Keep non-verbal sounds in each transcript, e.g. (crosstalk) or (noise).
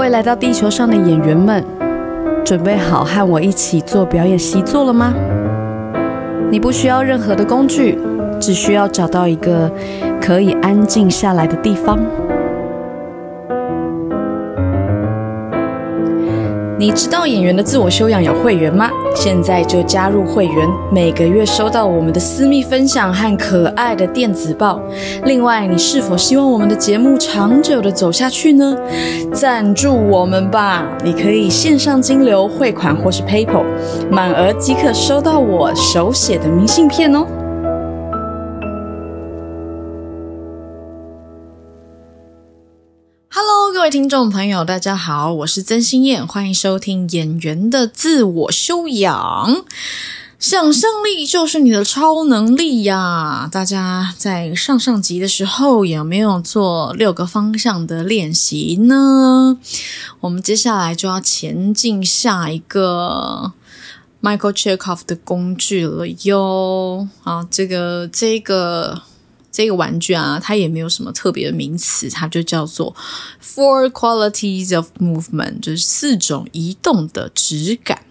位来到地球上的演员们，准备好和我一起做表演习作了吗？你不需要任何的工具，只需要找到一个可以安静下来的地方。你知道演员的自我修养有会员吗？现在就加入会员，每个月收到我们的私密分享和可爱的电子报。另外，你是否希望我们的节目长久的走下去呢？赞助我们吧！你可以线上金流汇款或是 PayPal，满额即可收到我手写的明信片哦。听众朋友，大家好，我是曾心燕，欢迎收听演员的自我修养。想象力就是你的超能力呀！大家在上上集的时候有没有做六个方向的练习呢？我们接下来就要前进下一个 Michael Chekhov 的工具了哟。啊，这个这个。这个玩具啊，它也没有什么特别的名词，它就叫做 Four Qualities of Movement，就是四种移动的质感。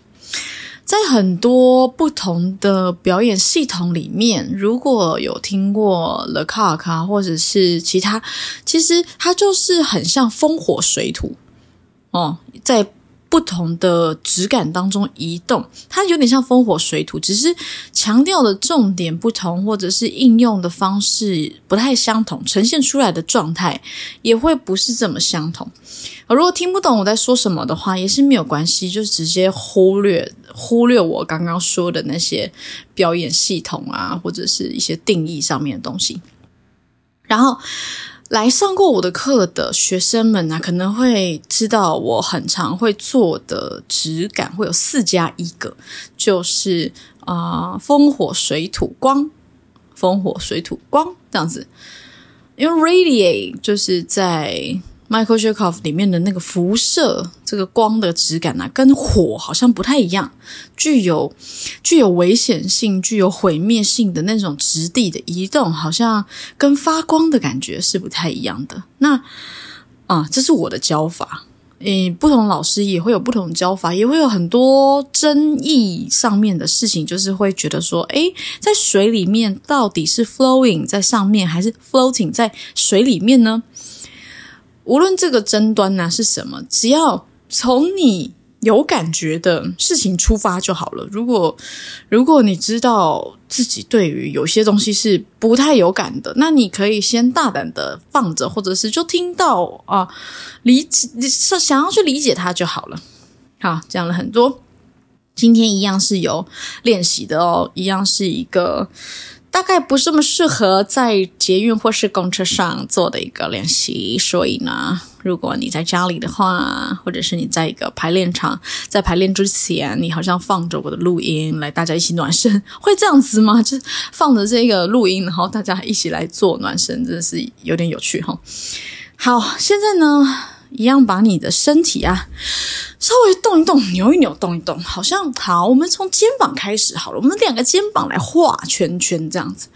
在很多不同的表演系统里面，如果有听过 Le Coq 啊或者是其他，其实它就是很像风火水土哦，在。不同的质感当中移动，它有点像风火水土，只是强调的重点不同，或者是应用的方式不太相同，呈现出来的状态也会不是这么相同。如果听不懂我在说什么的话，也是没有关系，就直接忽略忽略我刚刚说的那些表演系统啊，或者是一些定义上面的东西，然后。来上过我的课的学生们呢，可能会知道我很常会做的质感会有四加一个，就是啊风火水土光，风火水土光这样子，因为 radiate 就是在。Michael Chekhov 里面的那个辐射，这个光的质感呢，跟火好像不太一样，具有具有危险性、具有毁灭性的那种质地的移动，好像跟发光的感觉是不太一样的。那啊，这是我的教法。诶，不同老师也会有不同教法，也会有很多争议上面的事情，就是会觉得说，诶，在水里面到底是 flowing 在上面，还是 floating 在水里面呢？无论这个争端呢是什么，只要从你有感觉的事情出发就好了。如果如果你知道自己对于有些东西是不太有感的，那你可以先大胆的放着，或者是就听到啊，理解是想要去理解它就好了。好，讲了很多，今天一样是有练习的哦，一样是一个。大概不是这么适合在捷运或是公车上做的一个练习，所以呢，如果你在家里的话，或者是你在一个排练场，在排练之前，你好像放着我的录音来大家一起暖身，会这样子吗？就放着这个录音，然后大家一起来做暖身，真的是有点有趣哈。好，现在呢。一样把你的身体啊稍微动一动，扭一扭，动一动，好像好。我们从肩膀开始好了，我们两个肩膀来画圈圈，这样子，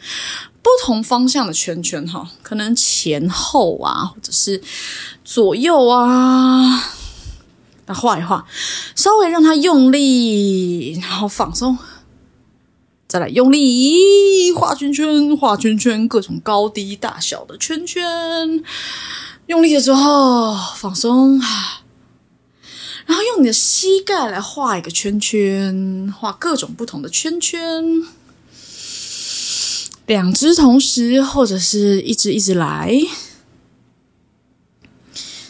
不同方向的圈圈哈，可能前后啊，或者是左右啊，来画一画，稍微让它用力，然后放松，再来用力画圈圈，画圈圈，各种高低大小的圈圈。用力了之后放松，然后用你的膝盖来画一个圈圈，画各种不同的圈圈，两只同时或者是一只一直来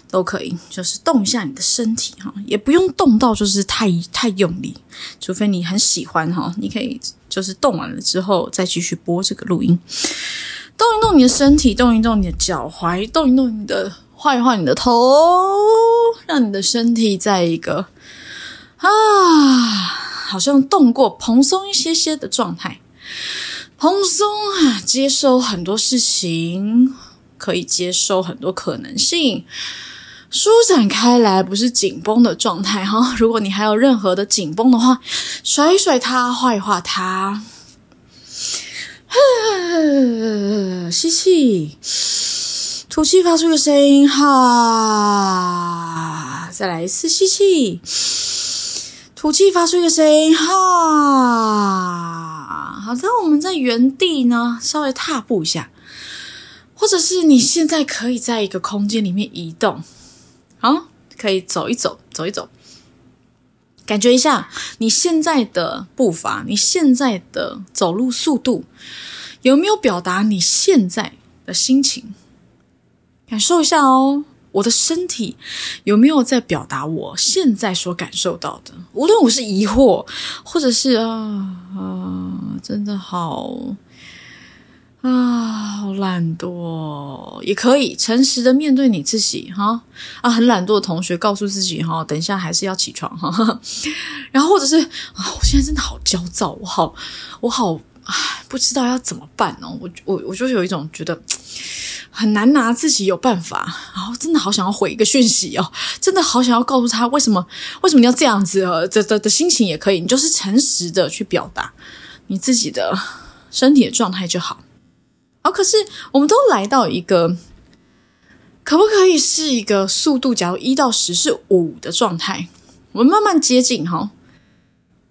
都可以，就是动一下你的身体哈，也不用动到就是太太用力，除非你很喜欢哈，你可以就是动完了之后再继续播这个录音。动一动你的身体，动一动你的脚踝，动一动你的，画一画你的头，让你的身体在一个啊，好像动过、蓬松一些些的状态，蓬松啊，接受很多事情，可以接受很多可能性，舒展开来，不是紧绷的状态哈。如果你还有任何的紧绷的话，甩一甩它，画一画它。吸气，吐气，发出一个声音，哈，再来一次吸气，吐气，发出一个声音，哈。好，在我们在原地呢，稍微踏步一下，或者是你现在可以在一个空间里面移动，好，可以走一走，走一走。感觉一下你现在的步伐，你现在的走路速度有没有表达你现在的心情？感受一下哦，我的身体有没有在表达我现在所感受到的？无论我是疑惑，或者是啊啊，真的好。啊，好懒惰，也可以诚实的面对你自己哈。啊，很懒惰的同学，告诉自己哈，等一下还是要起床哈。然后或者是啊，我现在真的好焦躁，我好，我好，唉，不知道要怎么办哦。我我我就有一种觉得很难拿自己有办法，然后真的好想要回一个讯息哦，真的好想要告诉他为什么为什么你要这样子哦的的的心情也可以，你就是诚实的去表达你自己的身体的状态就好。哦，可是我们都来到一个，可不可以是一个速度？假如一到十是五的状态，我们慢慢接近哈。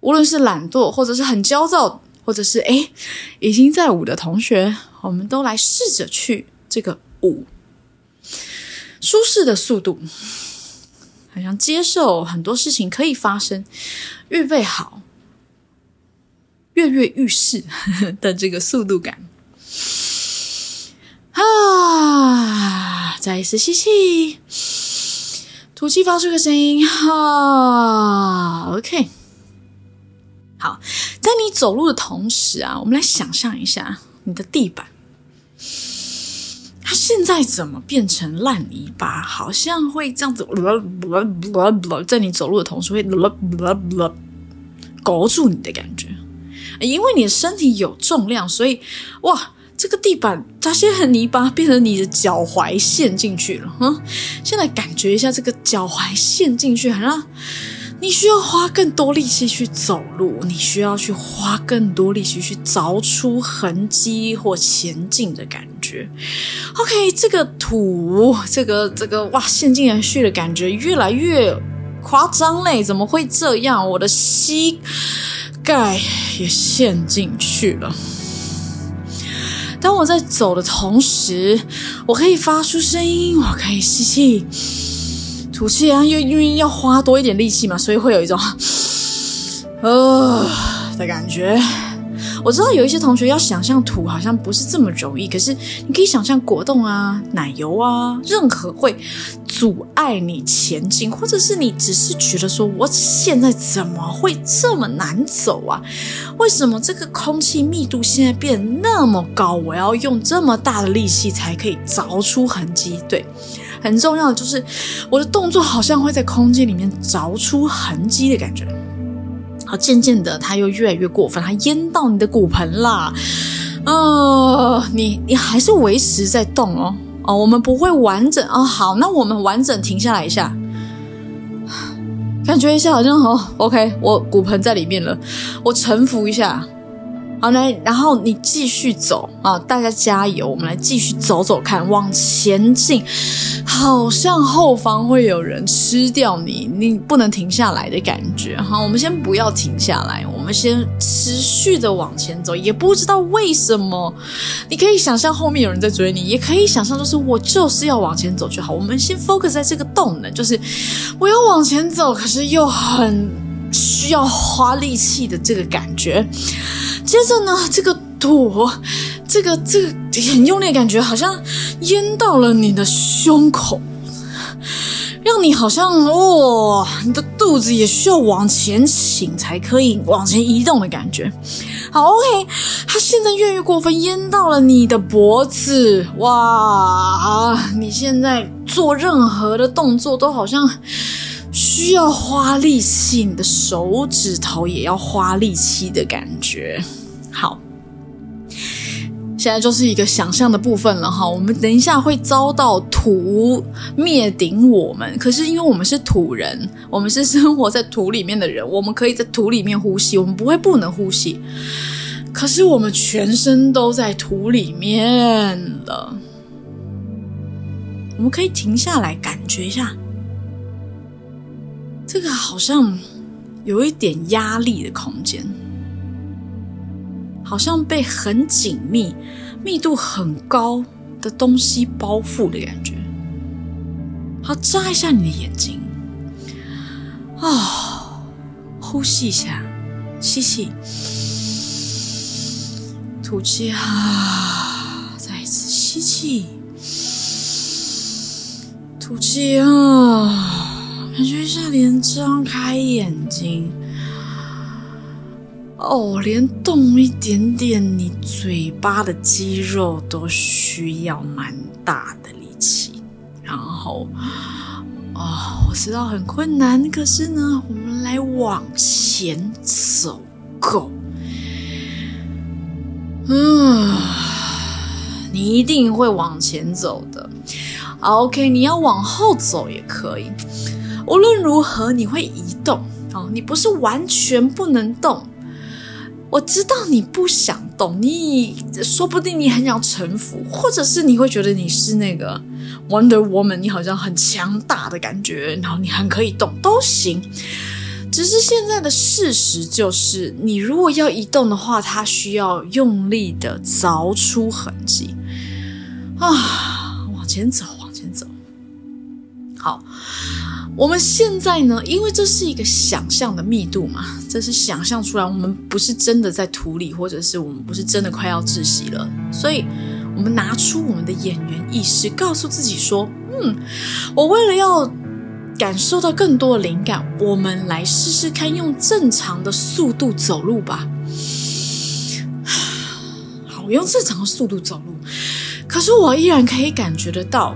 无论是懒惰，或者是很焦躁，或者是哎已经在舞的同学，我们都来试着去这个舞舒适的速度，好像接受很多事情可以发生，预备好跃跃欲试 (laughs) 的这个速度感。啊！再一次吸气，吐气，发出个声音。哈，OK。好，在你走路的同时啊，我们来想象一下你的地板，它现在怎么变成烂泥巴？好像会这样子，在你走路的同时会勾住你的感觉，因为你的身体有重量，所以哇。这个地板它先很泥巴，变成你的脚踝陷进去了。哈，现在感觉一下这个脚踝陷进去，好像你需要花更多力气去走路，你需要去花更多力气去凿出痕迹或前进的感觉。OK，这个土，这个这个哇，陷进去的感觉越来越夸张嘞！怎么会这样？我的膝盖也陷进去了。当我在走的同时，我可以发出声音，我可以吸气、吐气啊，因为因为要花多一点力气嘛，所以会有一种呃 (sighs) 的感觉。我知道有一些同学要想象土好像不是这么容易，可是你可以想象果冻啊、奶油啊，任何会阻碍你前进，或者是你只是觉得说，我现在怎么会这么难走啊？为什么这个空气密度现在变那么高？我要用这么大的力气才可以凿出痕迹？对，很重要的就是我的动作好像会在空间里面凿出痕迹的感觉。好渐渐的，它又越来越过分，它淹到你的骨盆啦。呃，你你还是维持在动哦哦，我们不会完整哦。好，那我们完整停下来一下，感觉一下好像哦，OK，我骨盆在里面了，我沉浮一下。好，来，然后你继续走啊！大家加油，我们来继续走走看，往前进。好像后方会有人吃掉你，你不能停下来的感觉。哈，我们先不要停下来，我们先持续的往前走。也不知道为什么，你可以想象后面有人在追你，也可以想象就是我就是要往前走就好。我们先 focus 在这个动能，就是我要往前走，可是又很需要花力气的这个感觉。接着呢，这个躲，这个这个很用力的感觉，好像淹到了你的胸口，让你好像哇，你的肚子也需要往前倾才可以往前移动的感觉。好，OK，它现在越越过分，淹到了你的脖子，哇，你现在做任何的动作都好像需要花力气，你的手指头也要花力气的感觉。好，现在就是一个想象的部分了哈。我们等一下会遭到土灭顶我们，可是因为我们是土人，我们是生活在土里面的人，我们可以在土里面呼吸，我们不会不能呼吸。可是我们全身都在土里面了，我们可以停下来感觉一下，这个好像有一点压力的空间，好像被很紧密、密度很高的东西包覆的感觉。好，眨一下你的眼睛，啊，呼吸一下，吸气，吐气啊，再一次吸气，吐气啊，感觉一下，连张开眼睛，哦，连动一点点你嘴巴的肌肉都需要蛮大的力气。然后，哦，我知道很困难，可是呢，我们来往前走，Go。嗯，你一定会往前走的。OK，你要往后走也可以。无论如何，你会移动哦，你不是完全不能动。我知道你不想动，你说不定你很想臣服，或者是你会觉得你是那个 Wonder Woman，你好像很强大的感觉，然后你很可以动，都行。只是现在的事实就是，你如果要移动的话，它需要用力的凿出痕迹啊，往前走，往前走。我们现在呢，因为这是一个想象的密度嘛，这是想象出来，我们不是真的在土里，或者是我们不是真的快要窒息了，所以我们拿出我们的演员意识，告诉自己说：“嗯，我为了要感受到更多的灵感，我们来试试看用正常的速度走路吧。(sighs) ”好，我用正常的速度走路，可是我依然可以感觉得到。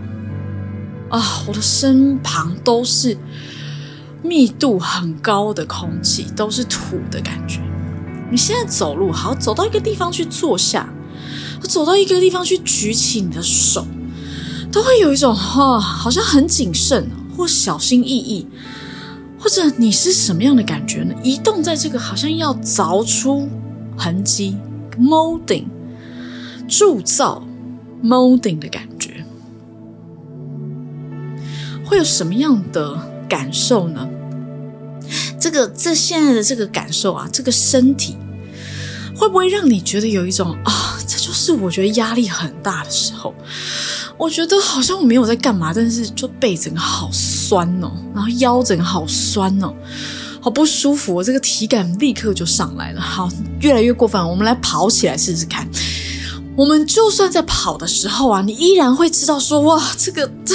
啊，我的身旁都是密度很高的空气，都是土的感觉。你现在走路，好走到一个地方去坐下，走到一个地方去举起你的手，都会有一种哈，好像很谨慎或小心翼翼，或者你是什么样的感觉呢？移动在这个好像要凿出痕迹，molding，铸造，molding 的感觉。会有什么样的感受呢？这个这现在的这个感受啊，这个身体会不会让你觉得有一种啊？这就是我觉得压力很大的时候。我觉得好像我没有在干嘛，但是就背整个好酸哦，然后腰整个好酸哦，好不舒服。我这个体感立刻就上来了。好，越来越过分，我们来跑起来试试看。我们就算在跑的时候啊，你依然会知道说哇，这个这。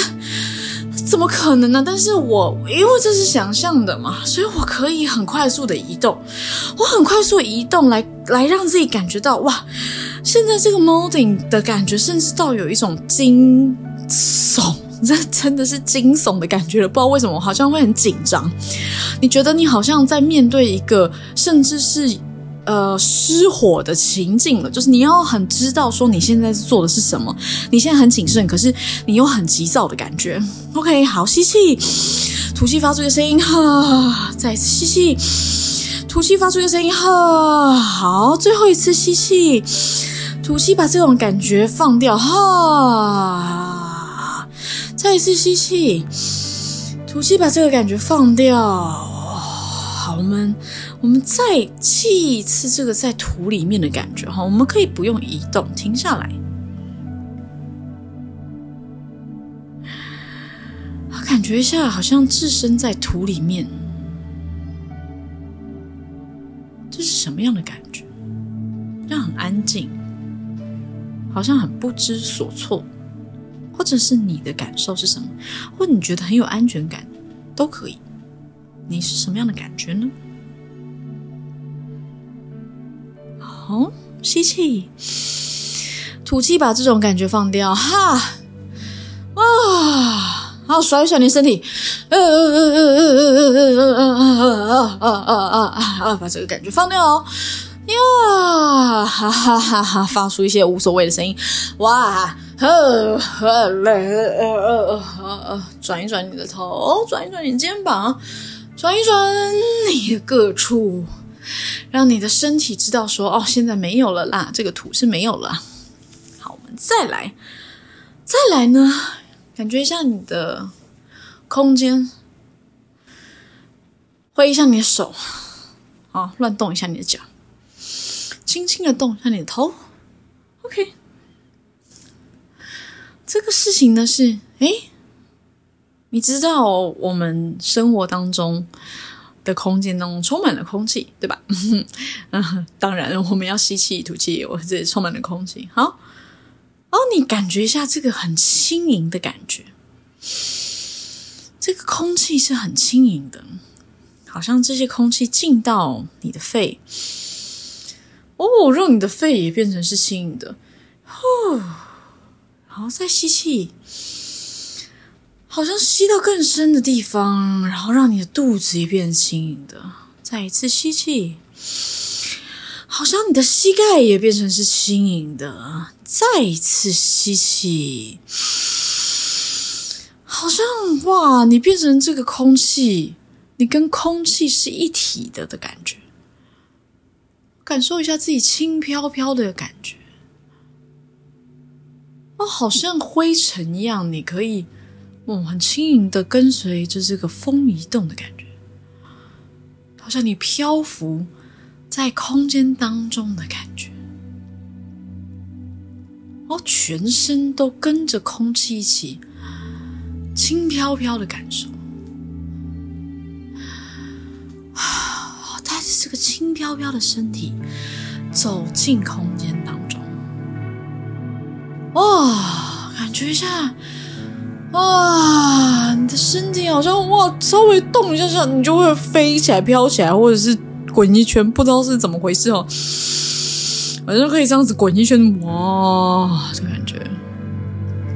怎么可能呢？但是我因为这是想象的嘛，所以我可以很快速的移动，我很快速移动来来让自己感觉到哇，现在这个 molding 的感觉，甚至到有一种惊悚，这 (laughs) 真的是惊悚的感觉了。不知道为什么，我好像会很紧张。你觉得你好像在面对一个，甚至是。呃，失火的情境了，就是你要很知道说你现在做的是什么，你现在很谨慎，可是你又很急躁的感觉。OK，好，吸气，吐气，发出一个声音，哈，再一次吸气，吐气，发出一个声音，哈，好，最后一次吸气，吐气，把这种感觉放掉，哈，再一次吸气，吐气，把这个感觉放掉，好，我们。我们再记一次这个在土里面的感觉哈，我们可以不用移动，停下来，感觉一下，好像置身在土里面，这是什么样的感觉？那很安静，好像很不知所措，或者是你的感受是什么？或你觉得很有安全感，都可以。你是什么样的感觉呢？好，吸气，吐气，把这种感觉放掉，哈，啊，好，甩一甩你身体，呃呃呃呃呃呃呃呃呃呃呃，把这个感觉放掉哦，呀，哈哈哈哈，发出一些无所谓的声音，哇，呃呃，呃呃呃呃，转一转你的头，转一转你肩膀，转一转你的各处。让你的身体知道说哦，现在没有了啦，这个土是没有了。好，我们再来，再来呢？感觉一下你的空间，挥一下你的手，啊，乱动一下你的脚，轻轻的动一下你的头。OK，这个事情呢是，诶，你知道我们生活当中的空间中充满了空气，对吧？嗯，(laughs) 当然我们要吸气吐气，我这里充满了空气。好，哦，你感觉一下这个很轻盈的感觉，这个空气是很轻盈的。好像这些空气进到你的肺，哦，让你的肺也变成是轻盈的，呼，然后再吸气，好像吸到更深的地方，然后让你的肚子也变轻盈的。再一次吸气，好像你的膝盖也变成是轻盈的。再一次吸气，好像哇，你变成这个空气。你跟空气是一体的的感觉，感受一下自己轻飘飘的感觉，哦，好像灰尘一样，你可以，哦，很轻盈的跟随着这个风移动的感觉，好像你漂浮在空间当中的感觉，哦，全身都跟着空气一起轻飘飘的感受。这个轻飘飘的身体走进空间当中，哇，感觉一下，哇，你的身体好像哇，稍微动一下下，你就会飞起来、飘起来，或者是滚一圈，不知道是怎么回事哦。反正可以这样子滚一圈，哇，这感觉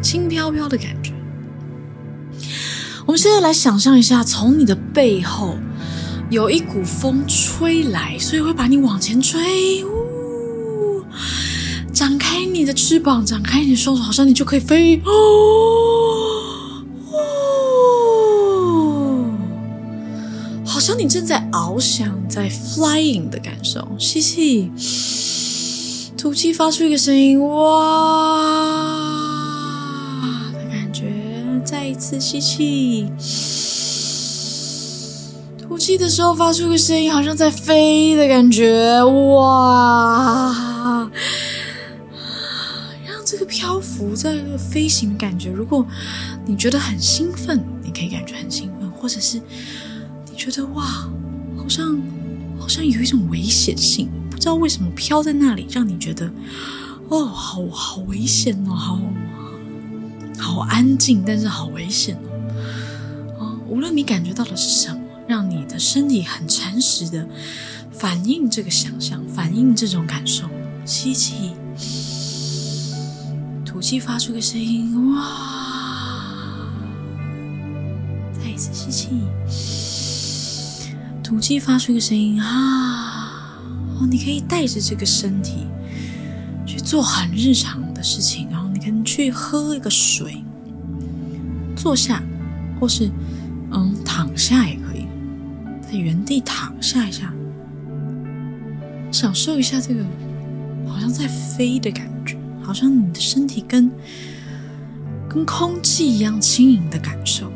轻飘飘的感觉。我们现在来想象一下，从你的背后。有一股风吹来，所以会把你往前吹。呜，展开你的翅膀，展开你的双手，好像你就可以飞。哦，你正在翱翔，在 flying 的感受。吸气，吐气，发出一个声音，哇的感觉。再一次吸气。吐气的时候发出个声音，好像在飞的感觉，哇！让这个漂浮在飞行的感觉。如果你觉得很兴奋，你可以感觉很兴奋；或者是觉得哇，好像好像有一种危险性，不知道为什么飘在那里，让你觉得哦，好好危险哦，好好安静，但是好危险哦。哦，无论你感觉到的是什么。让你的身体很诚实的反映这个想象，反映这种感受。吸气，吐气，发出个声音，哇！再一次吸气，吐气，发出一个声音，啊！哦，你可以带着这个身体去做很日常的事情，然后你可能去喝一个水，坐下，或是嗯躺下也可以。在原地躺下一下，享受一下这个好像在飞的感觉，好像你的身体跟跟空气一样轻盈的感受。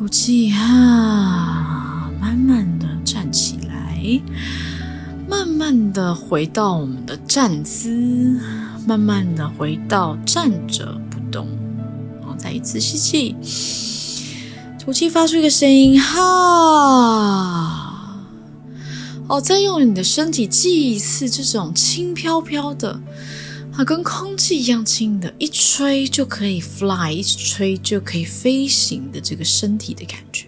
吐气，哈，慢慢的站起来。慢慢的回到我们的站姿，慢慢的回到站着不动。好，再一次吸气，吐气，发出一个声音，哈。哦，再用你的身体记一次这种轻飘飘的，跟空气一样轻的，一吹就可以 fly，一吹就可以飞行的这个身体的感觉。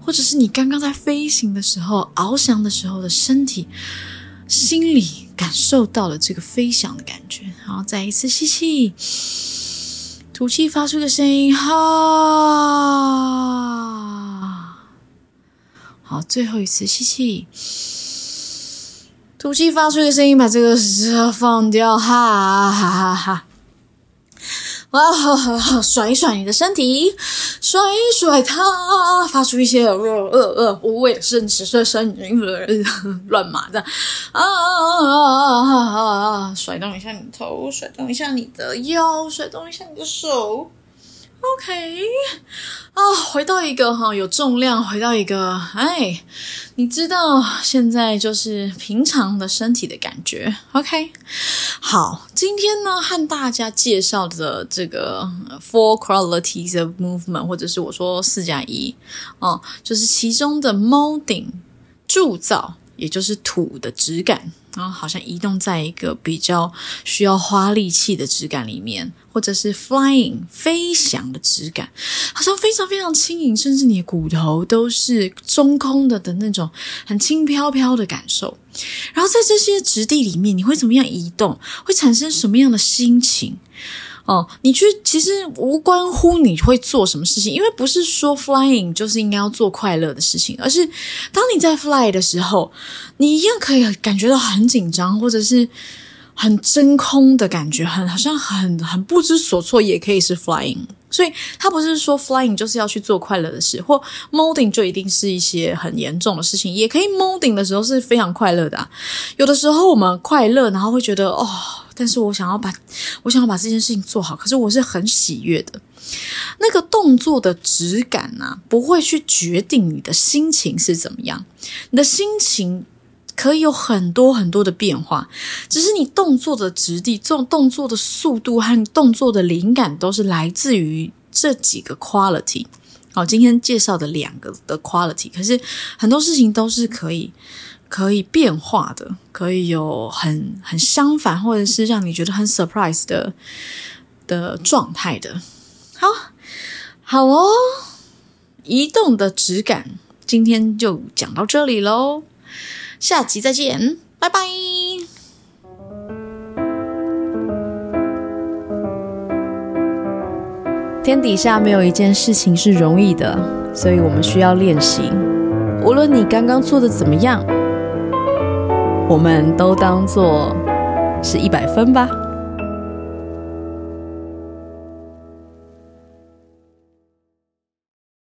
或者是你刚刚在飞行的时候、翱翔的时候的身体、心里感受到了这个飞翔的感觉，然后再一次吸气，吐气，发出个声音，哈，好，最后一次吸气，吐气，发出一个声音，把这个放掉，哈哈哈哈。哇，好好好，甩一甩你的身体，甩一甩它，发出一些呃呃呃无谓的声声声音，乱码的啊啊啊啊啊！甩动一下你的头，甩动一下你的腰，甩动一下你的手。OK，啊，回到一个哈有重量，回到一个哎，你知道现在就是平常的身体的感觉。OK，好，今天呢和大家介绍的这个 Four Qualities of Movement，或者是我说四加一哦，就是其中的 Molding 铸造，也就是土的质感。然后好像移动在一个比较需要花力气的质感里面，或者是 flying 飞翔的质感，好像非常非常轻盈，甚至你的骨头都是中空的的那种很轻飘飘的感受。然后在这些质地里面，你会怎么样移动？会产生什么样的心情？哦，你去其实无关乎你会做什么事情，因为不是说 flying 就是应该要做快乐的事情，而是当你在 fly 的时候，你一样可以感觉到很紧张，或者是很真空的感觉，很好像很很不知所措，也可以是 flying。所以它不是说 flying 就是要去做快乐的事，或 molding 就一定是一些很严重的事情，也可以 molding 的时候是非常快乐的。有的时候我们快乐，然后会觉得哦。但是我想要把，我想要把这件事情做好。可是我是很喜悦的，那个动作的质感啊，不会去决定你的心情是怎么样。你的心情可以有很多很多的变化，只是你动作的质地、这种动作的速度和动作的灵感，都是来自于这几个 quality。好，今天介绍的两个的 quality，可是很多事情都是可以。可以变化的，可以有很很相反，或者是让你觉得很 surprise 的的状态的。好，好哦，移动的质感，今天就讲到这里喽，下集再见，拜拜。天底下没有一件事情是容易的，所以我们需要练习。无论你刚刚做的怎么样。我们都当做是一百分吧。